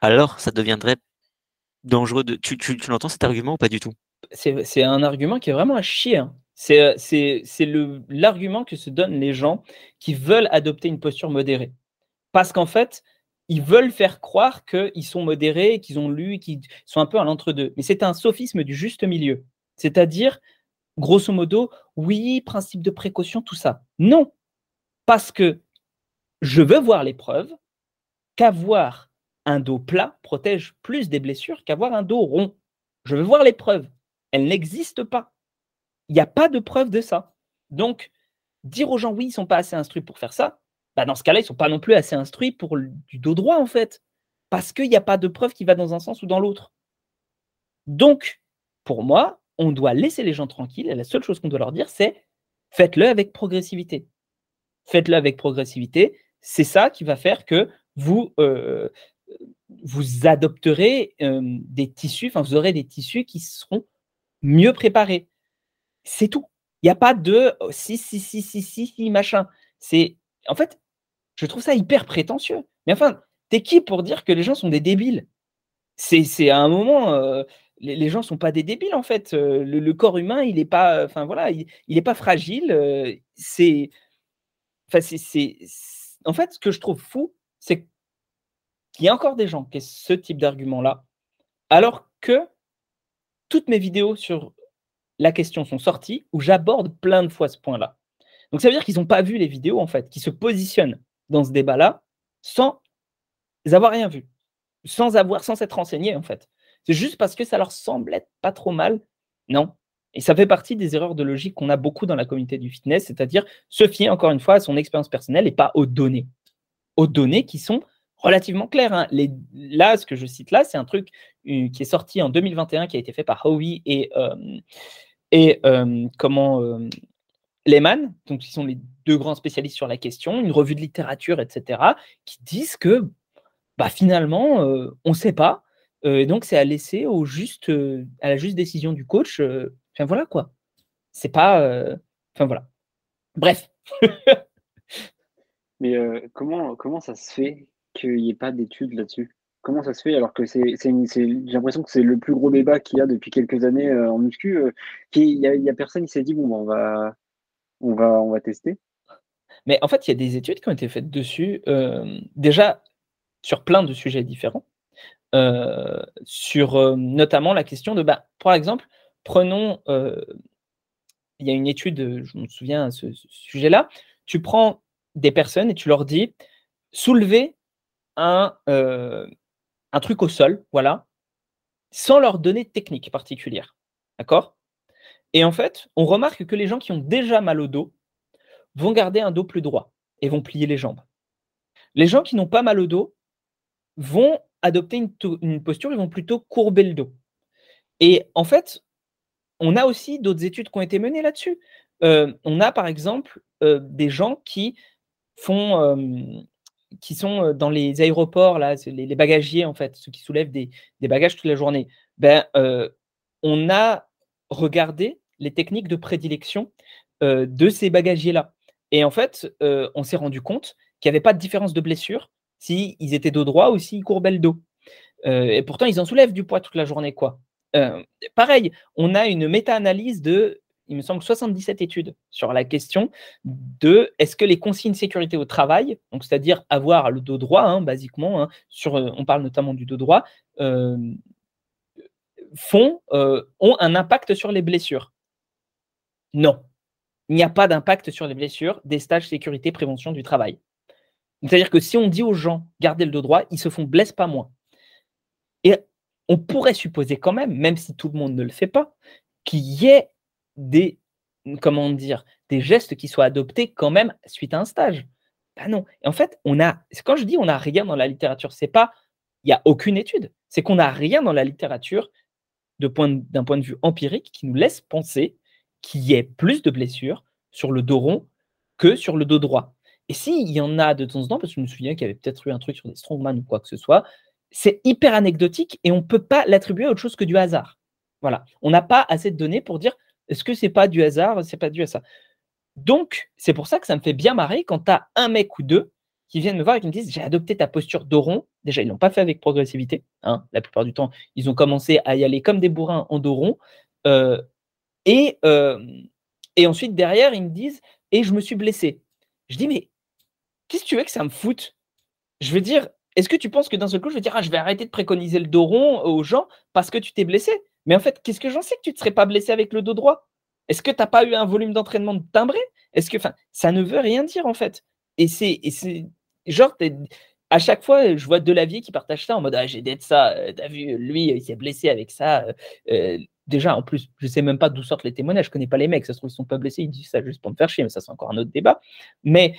alors ça deviendrait dangereux. De... Tu, tu, l'entends cet argument ou pas du tout? C'est un argument qui est vraiment à chier. Hein. C'est l'argument que se donnent les gens qui veulent adopter une posture modérée. Parce qu'en fait, ils veulent faire croire qu'ils sont modérés, qu'ils ont lu, qu'ils sont un peu à l'entre-deux. Mais c'est un sophisme du juste milieu. C'est-à-dire, grosso modo, oui, principe de précaution, tout ça. Non, parce que je veux voir les preuves qu'avoir un dos plat protège plus des blessures qu'avoir un dos rond. Je veux voir les preuves. Elles n'existent pas. Il n'y a pas de preuve de ça. Donc, dire aux gens, oui, ils ne sont pas assez instruits pour faire ça, bah dans ce cas-là, ils ne sont pas non plus assez instruits pour du dos droit, en fait. Parce qu'il n'y a pas de preuve qui va dans un sens ou dans l'autre. Donc, pour moi, on doit laisser les gens tranquilles et la seule chose qu'on doit leur dire, c'est faites-le avec progressivité. Faites-le avec progressivité. C'est ça qui va faire que vous, euh, vous adopterez euh, des tissus, enfin, vous aurez des tissus qui seront mieux préparés. C'est tout. Il n'y a pas de oh, si, si, si, si, si, si, machin. C'est, en fait, je trouve ça hyper prétentieux. Mais enfin, t'es qui pour dire que les gens sont des débiles? C'est, à un moment, euh, les, les, gens sont pas des débiles en fait. Euh, le, corps humain, il n'est pas, enfin voilà, il, n'est pas fragile. c'est, en fait, ce que je trouve fou, c'est qu'il y a encore des gens qui ont ce type d'argument-là, alors que toutes mes vidéos sur la question sont sorties où j'aborde plein de fois ce point-là. Donc ça veut dire qu'ils n'ont pas vu les vidéos, en fait, qui se positionnent dans ce débat-là sans avoir rien vu, sans avoir, sans s'être renseignés, en fait. C'est juste parce que ça leur semble être pas trop mal. Non. Et ça fait partie des erreurs de logique qu'on a beaucoup dans la communauté du fitness, c'est-à-dire se fier encore une fois à son expérience personnelle et pas aux données. Aux données qui sont relativement clair. Hein. Là, ce que je cite là, c'est un truc euh, qui est sorti en 2021, qui a été fait par Howie et, euh, et euh, comment Lehman, donc qui sont les deux grands spécialistes sur la question, une revue de littérature, etc., qui disent que bah, finalement, on ne sait pas. et donc, c'est à laisser juste, à la juste décision du coach. enfin, voilà quoi. C'est pas. Enfin, voilà. Bref. Mais comment, ça se fait qu'il n'y ait pas d'études là-dessus? Comment ça se fait alors que c'est, j'ai l'impression que c'est le plus gros débat qu'il y a depuis quelques années euh, en muscu. Euh, il n'y a, personne qui s'est dit bon, ben, on va tester. Mais en fait, il y a des études qui ont été faites dessus, déjà sur plein de sujets différents, sur notamment la question de, bah, par exemple, prenons, il y a une étude, je me souviens à ce, sujet-là, tu prends des personnes et tu leur dis, soulevez un, un truc au sol, voilà, sans leur donner de technique particulière. D'accord? Et en fait, on remarque que les gens qui ont déjà mal au dos vont garder un dos plus droit et vont plier les jambes. Les gens qui n'ont pas mal au dos vont adopter une, posture, ils vont plutôt courber le dos. Et en fait, on a aussi d'autres études qui ont été menées là-dessus. Euh, on a par exemple euh, des gens qui qui sont dans les aéroports, là, les, bagagiers, en fait, ceux qui soulèvent des, bagages toute la journée, ben, on a regardé les techniques de prédilection de ces bagagiers-là. Et en fait, on s'est rendu compte qu'il n'y avait pas de différence de blessure s'ils ils étaient dos droit ou s'ils courbaient le dos. et pourtant, ils en soulèvent du poids toute la journée, quoi. pareil, on a une méta-analyse de il me semble, 77 études sur la question de est-ce que les consignes sécurité au travail, donc c'est-à-dire avoir le dos droit, hein, basiquement, hein, sur, euh, on parle notamment du dos droit, euh, font, euh, ont un impact sur les blessures? Non, il n'y a pas d'impact sur les blessures des stages sécurité prévention du travail. C'est-à-dire que si on dit aux gens gardez le dos droit, ils se font blesse pas moins. Et on pourrait supposer quand même, même si tout le monde ne le fait pas, qu'il y ait des, comment dire, des gestes qui soient adoptés quand même suite à un stage. Ben non. En fait, on a, quand je dis on n'a rien dans la littérature, c'est pas, il n'y a aucune étude, c'est qu'on n'a rien dans la littérature d'un point, de vue empirique qui nous laisse penser qu'il y ait plus de blessures sur le dos rond que sur le dos droit. Et s'il y en a de temps en temps, parce que je me souviens qu'il y avait peut-être eu un truc sur des strongman ou quoi que ce soit, c'est hyper anecdotique et on ne peut pas l'attribuer à autre chose que du hasard. Voilà. On n'a pas assez de données pour dire est-ce que c'est pas du hasard, c'est pas dû à ça. Donc, c'est pour ça que ça me fait bien marrer quand tu as un mec ou deux qui viennent me voir et qui me disent j'ai adopté ta posture d'oron. Déjà, ils l'ont pas fait avec progressivité. Hein. La plupart du temps, ils ont commencé à y aller comme des bourrins en doron. Euh, et, et ensuite, derrière, ils me disent et je me suis blessé. Je dis mais qu'est-ce que tu veux que ça me foute? Je veux dire, est-ce que tu penses que d'un seul coup, je vais dire ah, je vais arrêter de préconiser le dos rond aux gens parce que tu t'es blessé? Mais en fait, qu'est-ce que j'en sais que tu ne te serais pas blessé avec le dos droit? Est-ce que tu n'as pas eu un volume d'entraînement de timbré? Est-ce que, enfin, ça ne veut rien dire en fait. Et c'est, genre, à chaque fois, je vois Delavier qui partage ça en mode Ah, j'ai d'être ça, euh, t'as vu, lui, il s'est blessé avec ça. Euh, euh, déjà, en plus, je sais même pas d'où sortent les témoignages, je connais pas les mecs, ça se trouve, ils sont pas blessés, ils disent ça juste pour me faire chier, mais ça, c'est encore un autre débat. Mais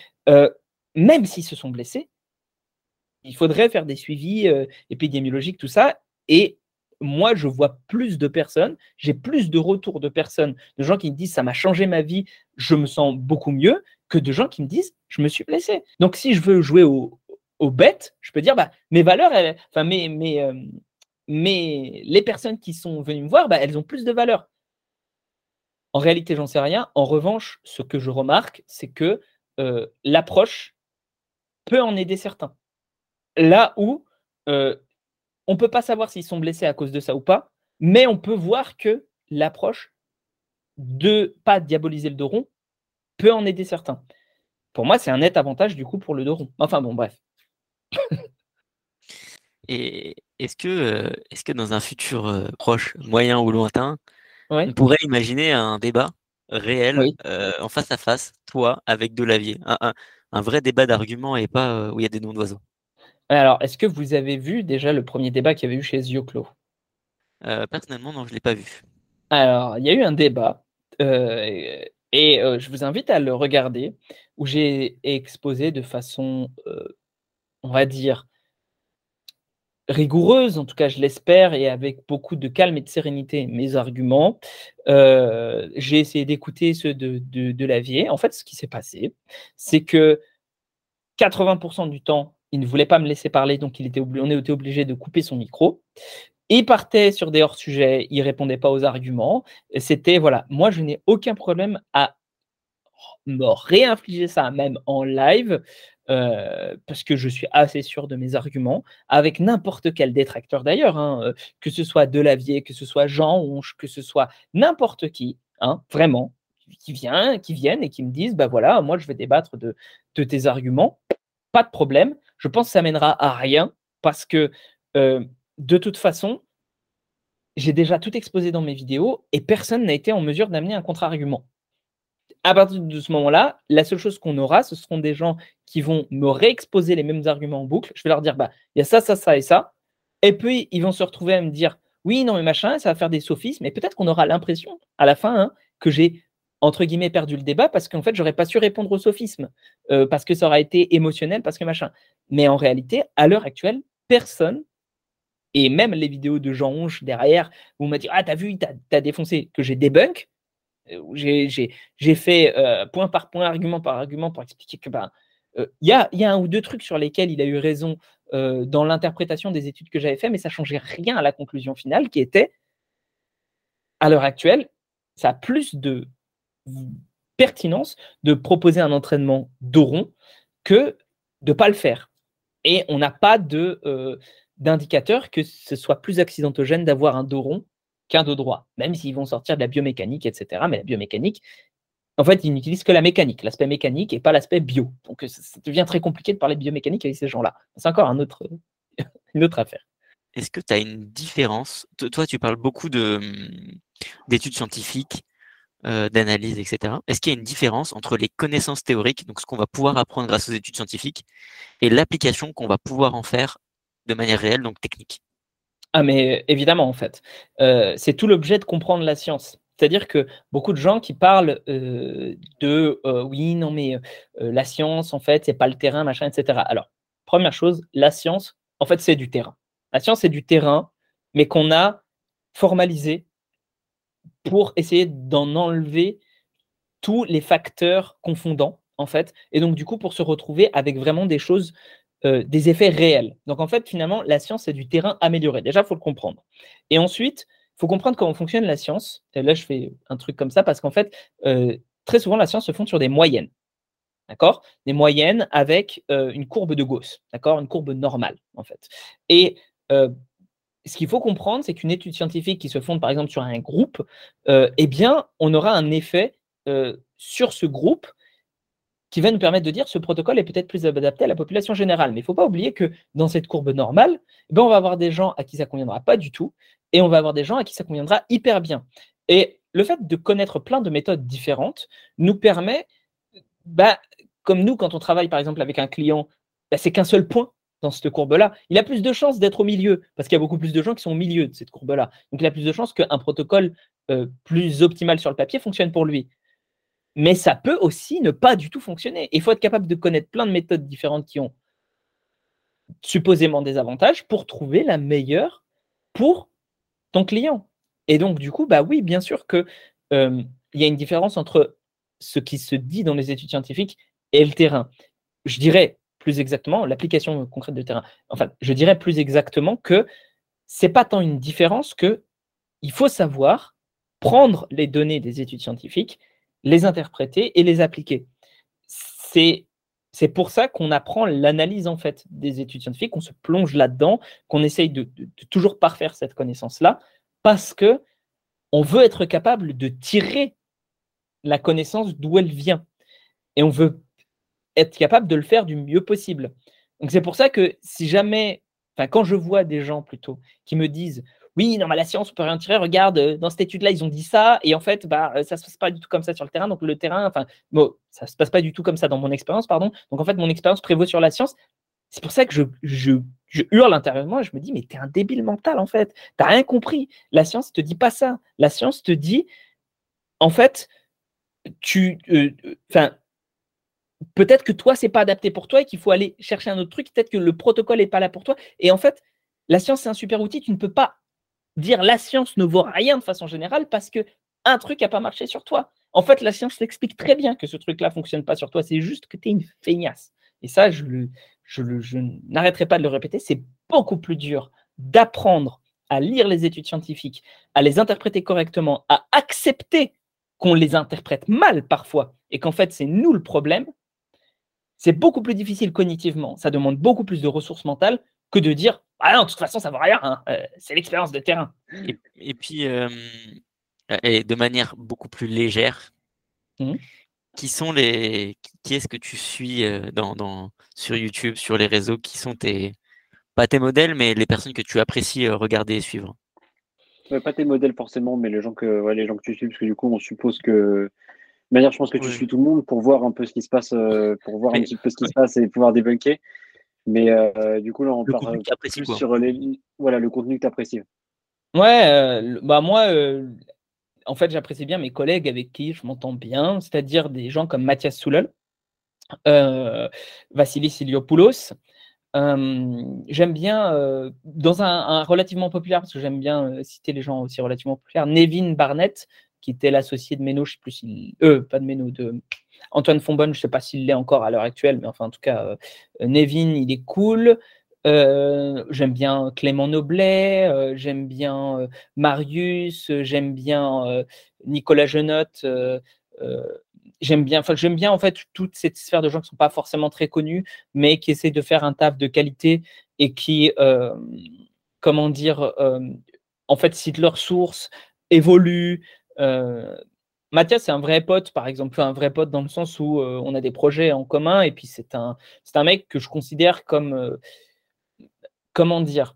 même s'ils se sont blessés, il faudrait faire des suivis épidémiologiques, tout ça. Et moi, je vois plus de personnes, j'ai plus de retours de personnes, de gens qui me disent ça m'a changé ma vie, je me sens beaucoup mieux, que de gens qui me disent je me suis blessé. Donc si je veux jouer au, au bête, je peux dire bah, mes valeurs, enfin mes, mes, les personnes qui sont venues me voir, bah, elles ont plus de valeur. En réalité, j'en sais rien. En revanche, ce que je remarque, c'est que l'approche peut en aider certains. Là où on ne peut pas savoir s'ils sont blessés à cause de ça ou pas, mais on peut voir que l'approche de pas diaboliser le dos rond peut en aider certains. Pour moi, c'est un net avantage du coup pour le dos rond. Enfin bon, bref. Et est-ce que, dans un futur proche, moyen ou lointain, on pourrait imaginer un débat réel en face à face, toi avec Delavier, un, un vrai débat d'arguments et pas où il y a des noms d'oiseaux alors, est-ce que vous avez vu déjà le premier débat qu'il y avait eu chez Zioclo? Euh, Personnellement, non, je ne l'ai pas vu. Alors, il y a eu un débat, euh, et euh, je vous invite à le regarder, où j'ai exposé de façon, on va dire, rigoureuse, en tout cas je l'espère, et avec beaucoup de calme et de sérénité mes arguments. j'ai essayé d'écouter ceux de, de, Lavier. En fait, ce qui s'est passé, c'est que 80% du temps, il ne voulait pas me laisser parler, donc il était on était obligé de couper son micro. Il partait sur des hors-sujets, il répondait pas aux arguments. C'était, voilà, moi je n'ai aucun problème à me réinfliger ça même en live, euh, parce que je suis assez sûr de mes arguments, avec n'importe quel détracteur d'ailleurs, hein, euh, que ce soit Delavier, que ce soit Jean Honche, que ce soit n'importe qui, hein, vraiment, qui vient, qui viennent et qui me disent, bah voilà, moi je vais débattre de, tes arguments, pas de problème. Je pense que ça mènera à rien parce que euh, de toute façon, j'ai déjà tout exposé dans mes vidéos et personne n'a été en mesure d'amener un contre-argument. À partir de ce moment-là, la seule chose qu'on aura, ce seront des gens qui vont me réexposer les mêmes arguments en boucle. Je vais leur dire, bah, il y a ça, ça, ça et ça. Et puis, ils vont se retrouver à me dire, oui, non, mais machin, ça va faire des sophismes. Mais peut-être qu'on aura l'impression, à la fin, hein, que j'ai entre guillemets perdu le débat parce qu'en fait j'aurais pas su répondre au sophisme euh, parce que ça aurait été émotionnel parce que machin. Mais en réalité, à l'heure actuelle, personne et même les vidéos de Jean Honche derrière où on m'a dit ah t'as vu t'as as défoncé que j'ai débunk j'ai fait euh, point par point argument par argument pour expliquer que ben il y, a, un ou deux trucs sur lesquels il a eu raison dans l'interprétation des études que j'avais fait mais ça changeait rien à la conclusion finale qui était à l'heure actuelle ça a plus de pertinence de proposer un entraînement dos rond que de ne pas le faire. Et on n'a pas de euh, d'indicateur que ce soit plus accidentogène d'avoir un dos rond qu'un dos droit, même s'ils vont sortir de la biomécanique, etc. Mais la biomécanique, en fait, ils n'utilisent que la mécanique, l'aspect mécanique et pas l'aspect bio. Donc ça, devient très compliqué de parler de biomécanique avec ces gens-là. C'est encore une autre affaire. Est-ce que tu as une différence? Toi, tu parles beaucoup de, d'études scientifiques euh, d'analyse, etc. Est-ce qu'il y a une différence entre les connaissances théoriques, donc ce qu'on va pouvoir apprendre grâce aux études scientifiques, et l'application qu'on va pouvoir en faire de manière réelle, donc technique? Ah mais évidemment en fait. Euh, c'est tout l'objet de comprendre la science. C'est-à-dire que beaucoup de gens qui parlent euh, de oui, non, mais la science, en fait, c'est pas le terrain, machin, etc. Alors, première chose, la science, en fait, c'est du terrain. La science, c'est du terrain, mais qu'on a formalisé pour essayer d'en enlever tous les facteurs confondants en fait, et donc du coup pour se retrouver avec vraiment des choses, euh, des effets réels. Donc en fait, finalement, la science, c'est du terrain amélioré. Déjà, il faut le comprendre. Et ensuite, il faut comprendre comment fonctionne la science. Et là, je fais un truc comme ça parce qu'en fait, euh, très souvent, la science se fonde sur des moyennes. D'accord? Des moyennes avec euh, une courbe de Gauss, d'accord? Une courbe normale, en fait. Et ce qu'il faut comprendre, c'est qu'une étude scientifique qui se fonde par exemple sur un groupe, eh bien, on aura un effet sur ce groupe qui va nous permettre de dire ce protocole est peut-être plus adapté à la population générale. Mais il ne faut pas oublier que dans cette courbe normale, eh ben, on va avoir des gens à qui ça ne conviendra pas du tout, et on va avoir des gens à qui ça conviendra hyper bien. Et le fait de connaître plein de méthodes différentes nous permet, bah, comme nous, quand on travaille par exemple avec un client, bah, c'est qu'un seul point dans cette courbe-là, il a plus de chances d'être au milieu, parce qu'il y a beaucoup plus de gens qui sont au milieu de cette courbe-là. Donc il a plus de chances qu'un protocole euh, plus optimal sur le papier fonctionne pour lui. Mais ça peut aussi ne pas du tout fonctionner. Il faut être capable de connaître plein de méthodes différentes qui ont supposément des avantages pour trouver la meilleure pour ton client. Et donc, du coup, bah oui, bien sûr qu'il euh, y a une différence entre ce qui se dit dans les études scientifiques et le terrain. Je dirais plus exactement, l'application concrète de terrain. Enfin, je dirais plus exactement que c'est pas tant une différence que il faut savoir prendre les données des études scientifiques, les interpréter et les appliquer. C'est pour ça qu'on apprend l'analyse en fait des études scientifiques, qu'on se plonge là-dedans, qu'on essaye de, toujours parfaire cette connaissance-là, parce que on veut être capable de tirer la connaissance d'où elle vient. Et on veut être capable de le faire du mieux possible. Donc c'est pour ça que si jamais, quand je vois des gens plutôt qui me disent oui, non, mais la science, on peut rien tirer. Regarde, euh, dans cette étude-là, ils ont dit ça, et en fait, bah, euh, ça se passe pas du tout comme ça sur le terrain. Donc le terrain, enfin, bon, ça se passe pas du tout comme ça dans mon expérience, pardon. Donc en fait, mon expérience prévaut sur la science. C'est pour ça que je, je, je hurle intérieurement et je me dis, mais t'es un débile mental en fait. T'as rien compris. La science te dit pas ça. La science te dit, en fait, tu, euh, enfin, peut-être que toi, c'est pas adapté pour toi et qu'il faut aller chercher un autre truc. Peut-être que le protocole n'est pas là pour toi. Et en fait, la science, c'est un super outil. Tu ne peux pas dire la science ne vaut rien de façon générale parce que un truc n'a pas marché sur toi. En fait, la science t'explique très bien que ce truc-là fonctionne pas sur toi. C'est juste que tu es une feignasse. Et ça, je, je, je n'arrêterai pas de le répéter. C'est beaucoup plus dur d'apprendre à lire les études scientifiques, à les interpréter correctement, à accepter qu'on les interprète mal parfois et qu'en fait c'est nous le problème, c'est beaucoup plus difficile cognitivement. Ça demande beaucoup plus de ressources mentales que de dire Ah non, de toute façon, ça ne vaut rien. Hein, euh, c'est l'expérience de terrain. Et, puis, euh, et de manière beaucoup plus légère, mmh. qui sont les. Qui est-ce que tu suis euh, dans, dans, sur YouTube, sur les réseaux Qui sont tes. Pas tes modèles, mais les personnes que tu apprécies regarder et suivre? Pas tes modèles forcément, mais les gens que, les gens que tu suis, parce que du coup, on suppose que manière, je pense que tu suis tout le monde pour voir un peu ce qui se passe, euh, pour voir un petit peu ce qui se passe et pouvoir débunker. Mais euh, du coup, là, on parle plus sur les, voilà, le contenu que tu apprécies. Ouais, euh, bah moi, en fait, j'apprécie bien mes collègues avec qui je m'entends bien, c'est-à-dire des gens comme Mathias Soulel, Vassilis Iliopoulos. j'aime bien, dans un, un, relativement populaire, parce que j'aime bien citer les gens aussi relativement populaires, Nevin Barnett, qui était l'associé de Méno, je sais plus s'il. Euh, pas de Méno, de Antoine Fonbonne, je ne sais pas s'il l'est encore à l'heure actuelle, mais enfin, en tout cas, euh, Nevin, il est cool. Euh, j'aime bien Clément Noblet, euh, j'aime bien Marius, j'aime bien Nicolas Genotte, j'aime bien, enfin, j'aime bien en fait toute cette sphère de gens qui ne sont pas forcément très connus, mais qui essaient de faire un taf de qualité et qui, comment dire, en fait, citent leurs sources, évoluent, Mathias, c'est un vrai pote, par exemple, un vrai pote dans le sens où euh, on a des projets en commun, et puis c'est un, c'est un mec que je considère comme, euh, comment dire,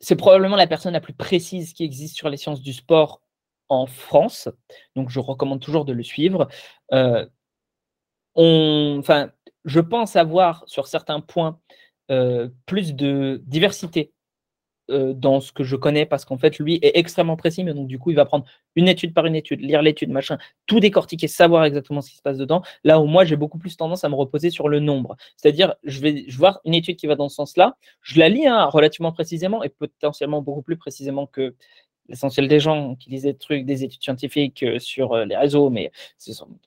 c'est probablement la personne la plus précise qui existe sur les sciences du sport en France, donc je recommande toujours de le suivre. on, enfin, je pense avoir sur certains points plus de diversité euh, dans ce que je connais parce qu'en fait, lui est extrêmement précis, mais donc du coup, il va prendre une étude par une étude, lire l'étude, machin, tout décortiquer, savoir exactement ce qui se passe dedans. Là où moi, j'ai beaucoup plus tendance à me reposer sur le nombre. C'est-à-dire, je vais voir une étude qui va dans ce sens-là, je la lis hein, relativement précisément et potentiellement beaucoup plus précisément que l'essentiel des gens qui lisent des trucs, des études scientifiques sur les réseaux, mais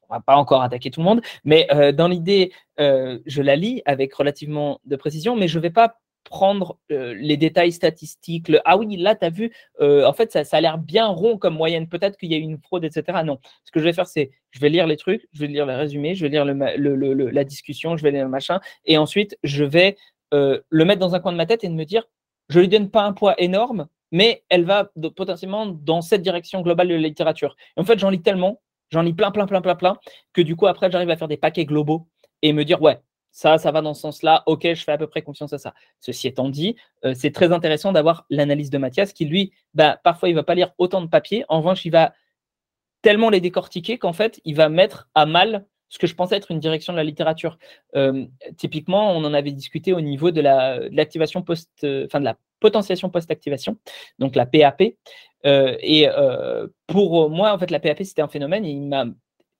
on va pas encore attaquer tout le monde. Mais dans l'idée, je la lis avec relativement de précision, mais je vais pas prendre les détails statistiques. ah oui, là, tu as vu, en fait, ça, ça a l'air bien rond comme moyenne. Peut-être qu'il y a eu une fraude, etc. Non. Ce que je vais faire, c'est je vais lire les trucs, je vais lire les résumés, je vais lire le, la discussion, je vais lire le machin. Et ensuite, je vais le mettre dans un coin de ma tête et de me dire je lui donne pas un poids énorme, mais elle va potentiellement dans cette direction globale de la littérature. Et en fait, j'en lis tellement, j'en lis plein, plein, plein, plein, plein, que du coup, après, j'arrive à faire des paquets globaux et me dire, ouais, ça, ça va dans ce sens-là, ok, je fais à peu près confiance à ça. Ceci étant dit, euh, c'est très intéressant d'avoir l'analyse de Mathias qui, lui, bah, parfois, il va pas lire autant de papiers. En revanche, il va tellement les décortiquer qu'en fait, il va mettre à mal ce que je pensais être une direction de la littérature. Euh, typiquement, on en avait discuté au niveau de l'activation post, euh, enfin de la potentiation post-activation, donc la PAP. et pour moi, en fait, la PAP, c'était un phénomène. il m'a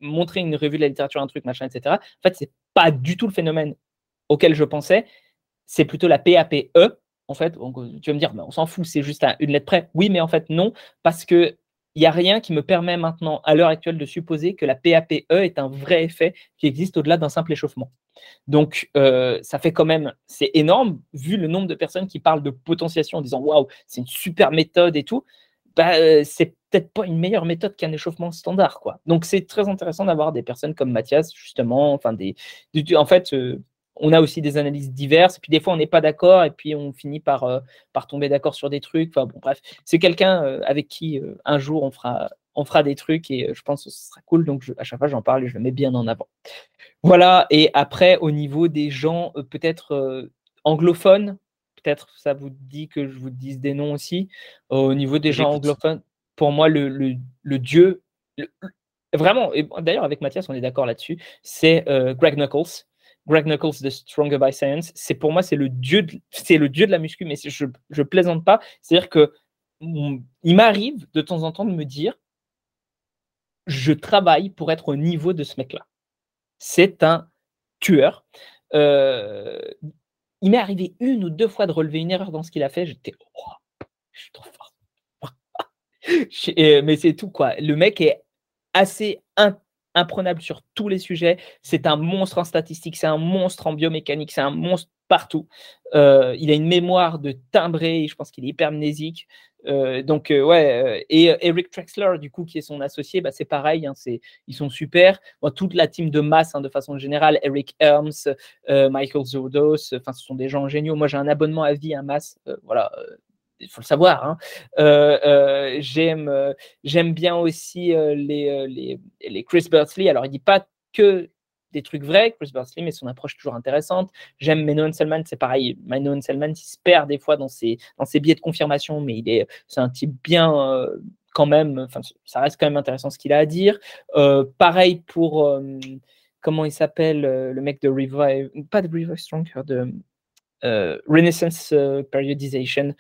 montré une revue de la littérature, un truc, machin, etc. En fait, c'est pas du tout le phénomène auquel je pensais. C'est plutôt la PAPE. En fait, tu vas me dire, on s'en fout, c'est juste une lettre près. Oui, mais en fait, non, parce que il n'y a rien qui me permet maintenant, à l'heure actuelle, de supposer que la PAPE est un vrai effet qui existe au-delà d'un simple échauffement. Donc, euh, ça fait quand même, c'est énorme, vu le nombre de personnes qui parlent de potentiation en disant waouh, c'est une super méthode et tout. Bah, euh, c'est peut-être pas une meilleure méthode qu'un échauffement standard, quoi. Donc, c'est très intéressant d'avoir des personnes comme Mathias, justement, enfin, des, en fait, euh, on a aussi des analyses diverses, et puis des fois on n'est pas d'accord, et puis on finit par, euh, tomber d'accord sur des trucs. Bref, c'est quelqu'un avec qui un jour on fera, on fera des trucs, et je pense que ce sera cool. Donc à chaque fois j'en parle et je le mets bien en avant. Voilà, et après au niveau des gens peut-être anglophones, peut-être ça vous dit que je vous dise des noms aussi. au niveau des gens anglophones, pour moi le, le, dieu, vraiment, et d'ailleurs avec Mathias on est d'accord là-dessus, c'est Greg Knuckles. Greg Knuckles de Stronger by Science, c'est pour moi c'est le dieu de, c'est le dieu de la muscu, mais je je plaisante pas. C'est-à-dire que il m'arrive de temps en temps de me dire, je travaille pour être au niveau de ce mec-là. C'est un tueur. Euh, il m'est arrivé une ou deux fois de relever une erreur dans ce qu'il a fait. J'étais, oh, je suis trop fort. mais c'est tout quoi. Le mec est assez imprenable sur tous les sujets. C'est un monstre en statistique, c'est un monstre en biomécanique, c'est un monstre partout. Euh, il a une mémoire de timbré, je pense qu'il est hypermnésique. Euh, donc, euh, ouais, et Eric Trexler, du coup, qui est son associé, bah, c'est pareil, hein, c'est, ils sont super. toute la team de masse, hein, de façon générale, Eric Helms, Michael Zodos, enfin, ce sont des gens géniaux. Moi, j'ai un abonnement à vie à masse, voilà, il faut le savoir. Hein. Euh, euh, j'aime, euh, j'aime bien aussi les, les, les, Chris Bursley. Alors, il dit pas que des trucs vrais, Chris Bursley, mais son approche toujours intéressante. J'aime Manon Selman, c'est pareil. Manon Selman, il se perd des fois dans ses, dans ses biais de confirmation, mais il est, c'est un type bien quand même. Enfin, ça reste quand même intéressant ce qu'il a à dire. pareil pour comment il s'appelle le mec de Revive, pas de Revive Stronger, de Renaissance Periodization.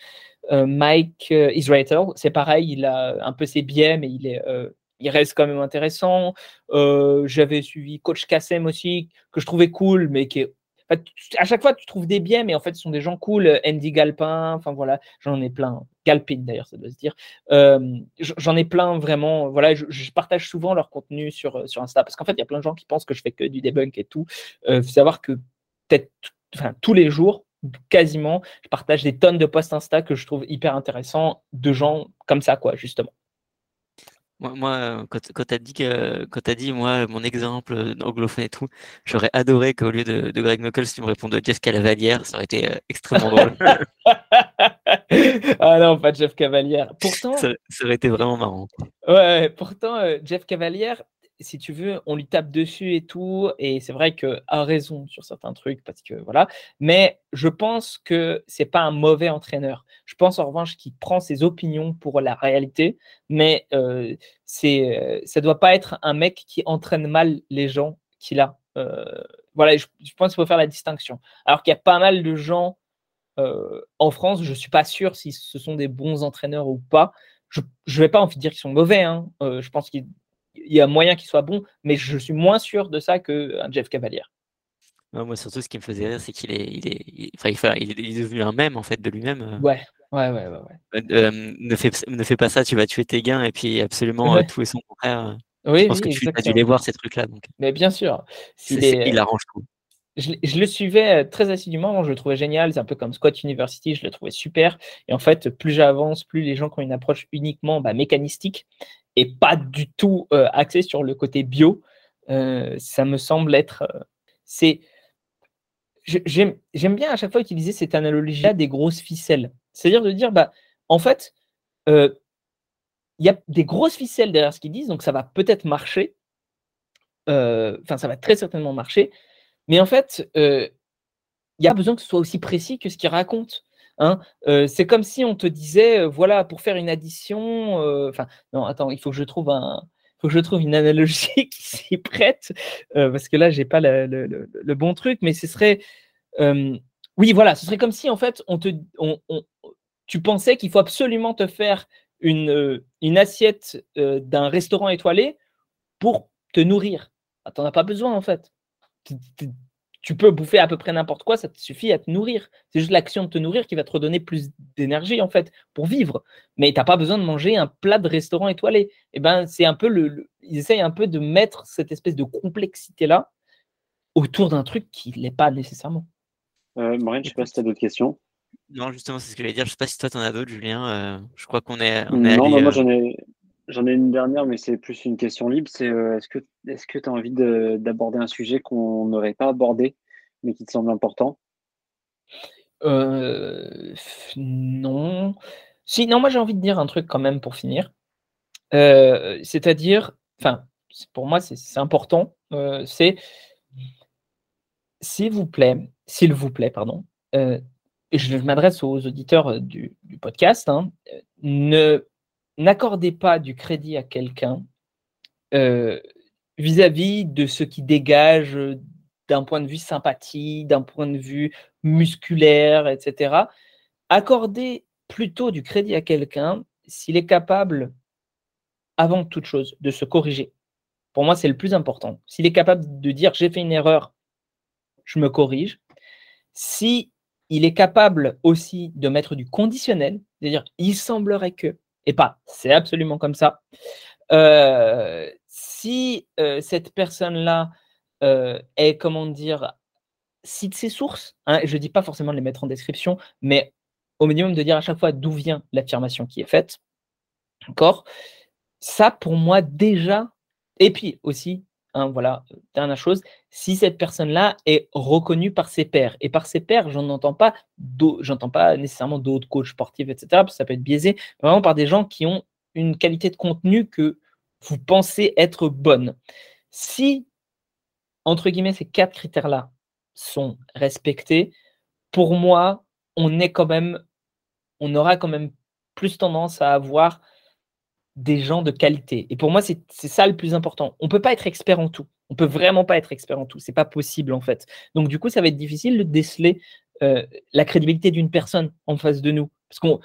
Euh, Mike euh, Israel, c'est pareil, il a un peu ses biais, mais il, est, euh, il reste quand même intéressant. J'avais suivi Coach Kassem aussi, que je trouvais cool, mais qui est à chaque fois, tu trouves des biais, mais en fait, ce sont des gens cool. Andy Galpin, enfin voilà, j'en ai plein. Galpin d'ailleurs, ça doit se dire. j'en ai plein vraiment. Voilà, je, partage souvent leur contenu sur, sur Insta parce qu'en fait, il y a plein de gens qui pensent que je fais que du debunk et tout. Il faut savoir que peut-être tous les jours, quasiment, je partage des tonnes de posts Insta que je trouve hyper intéressants de gens comme ça, quoi, justement. Moi, quand, tu as dit que, quand as dit, moi, mon exemple anglophone et tout, j'aurais adoré qu'au lieu de, Greg Knuckles, tu me répondes Jeff Cavalière, ça aurait été euh, extrêmement drôle. ah non, pas Jeff Cavalière. Pourtant, ça, aurait été vraiment marrant. Ouais, pourtant, euh, Jeff Cavalière, si tu veux, on lui tape dessus et tout, et c'est vrai qu'il a raison sur certains trucs, parce que voilà, mais je pense que c'est pas un mauvais entraîneur. Je pense en revanche qu'il prend ses opinions pour la réalité, mais euh, c'est, euh, ça doit pas être un mec qui entraîne mal les gens qu'il a. Euh, voilà, je, pense qu'il faut faire la distinction. Alors qu'il y a pas mal de gens en France, je suis pas sûr si ce sont des bons entraîneurs ou pas. Je ne vais pas de dire qu'ils sont mauvais. Hein. je pense qu'ils il y a moyen qu'il soit bon, mais je suis moins sûr de ça qu'un Jeff Cavalier. moi, surtout, ce qui me faisait rire, c'est qu'il est, il est, il, est, devenu un même en fait de lui-même. Euh. Ouais. Ouais, ouais, ouais. ouais. Euh, euh, ne, fais, ne fais pas ça, tu vas tuer tes gains et puis absolument Ouais. tout et son contraire. Oui, je pense oui, que tu as dû les voir ces trucs-là. Donc, Mais bien sûr, est, il arrange tout. je, le suivais très assidûment, je le trouvais génial, c'est un peu comme Scott University, je le trouvais super. Et en fait, plus j'avance, plus les gens qui ont une approche uniquement bah, mécanistique pas du tout euh, axée sur le côté bio, euh, ça me semble être... euh, c'est J'aime bien à chaque fois utiliser cette analogie-là des grosses ficelles. C'est-à-dire de dire, bah, en fait, il y a des grosses ficelles derrière ce qu'ils disent, donc ça va peut-être marcher. Enfin, ça va très certainement marcher. Mais en fait, il n'y a pas besoin que ce soit aussi précis que ce qu'ils racontent. Hein. C'est comme si on te disait, voilà, pour faire une addition. Enfin, non, attends, il faut que je trouve un, je trouve une analogie qui s'y prête, parce que là, j'ai pas le, bon truc, mais ce serait, oui, voilà, ce serait comme si en fait, on te, on- on- tu pensais qu'il faut absolument te faire une, assiette d'un restaurant étoilé pour te nourrir. Ah, T'en as pas besoin en fait. Tu- peux bouffer à peu près n'importe quoi, ça te suffit à te nourrir. C'est juste l'action de te nourrir qui va te redonner plus d'énergie en fait pour vivre. Mais tu n'as pas besoin de manger un plat de restaurant étoilé. Et ben c'est un peu le, le- ils essayent un peu de mettre cette espèce de complexité là autour d'un truc qui l'est pas nécessairement. Euh, Maureen, je sais pas si tu as d'autres questions. Non, justement, c'est ce que j'allais dire. Je sais pas si toi, tu en as d'autres, Julien. Euh, je crois qu'on est, on est Non, allé, bah, moi euh, j'en ai, j'en ai une dernière, mais c'est plus une question libre. C'est euh, est-ce que que tu as envie de- d'aborder un sujet qu'on n'aurait pas abordé, mais qui te semble important? Euh, non. Si, non, moi j'ai envie de dire un truc quand même pour finir. Euh, c'est-à-dire, enfin, pour moi c'est important, c'est s'il vous plaît, s'il vous plaît, pardon, et je m'adresse aux auditeurs du, podcast, hein, ne n'accordez pas du crédit à quelqu'un euh, vis-à-vis de ce qui dégage euh, d'un point de vue sympathie, d'un point de vue musculaire, etc. Accordez plutôt du crédit à quelqu'un s'il est capable, avant toute chose, de se corriger. Pour moi, c'est le plus important. S'il est capable de dire j'ai fait une erreur, je me corrige. Si il est capable aussi de mettre du conditionnel, c'est-à-dire il semblerait que, et pas c'est absolument comme ça. Euh, si euh, cette personne-là euh, est, comment dire, cite ses sources, hein, je ne dis pas forcément de les mettre en description, mais au minimum de dire à chaque fois d'où vient l'affirmation qui est faite. D'accord? Ça, pour moi, déjà, et puis aussi, hein, voilà, dernière chose, si cette personne-là est reconnue par ses pairs, et par ses pairs, j'en entends pas, j'entends pas nécessairement d'autres coachs sportifs, etc., parce que ça peut être biaisé, mais vraiment par des gens qui ont une qualité de contenu que vous pensez être bonne. Si, entre guillemets, ces quatre critères-là sont respectés, pour moi, on est quand même, on aura quand même plus tendance à avoir des gens de qualité. Et pour moi, c'est ça le plus important. On peut pas être expert en tout. On peut vraiment pas être expert en tout. C'est pas possible en fait. Donc du coup, ça va être difficile de déceler euh, la crédibilité d'une personne en face de nous. Parce qu'on,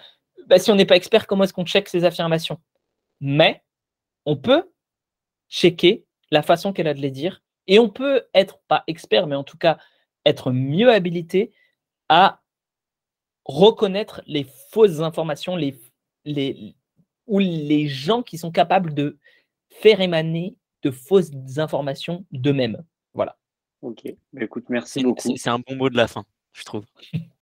bah, si on n'est pas expert, comment est-ce qu'on check ses affirmations? Mais on peut checker la façon qu'elle a de les dire et on peut être pas expert, mais en tout cas être mieux habilité à reconnaître les fausses informations, les, les, ou les gens qui sont capables de faire émaner de fausses informations d'eux-mêmes. Voilà. Ok. Bah, écoute, merci beaucoup. c'est un bon mot de la fin, je trouve.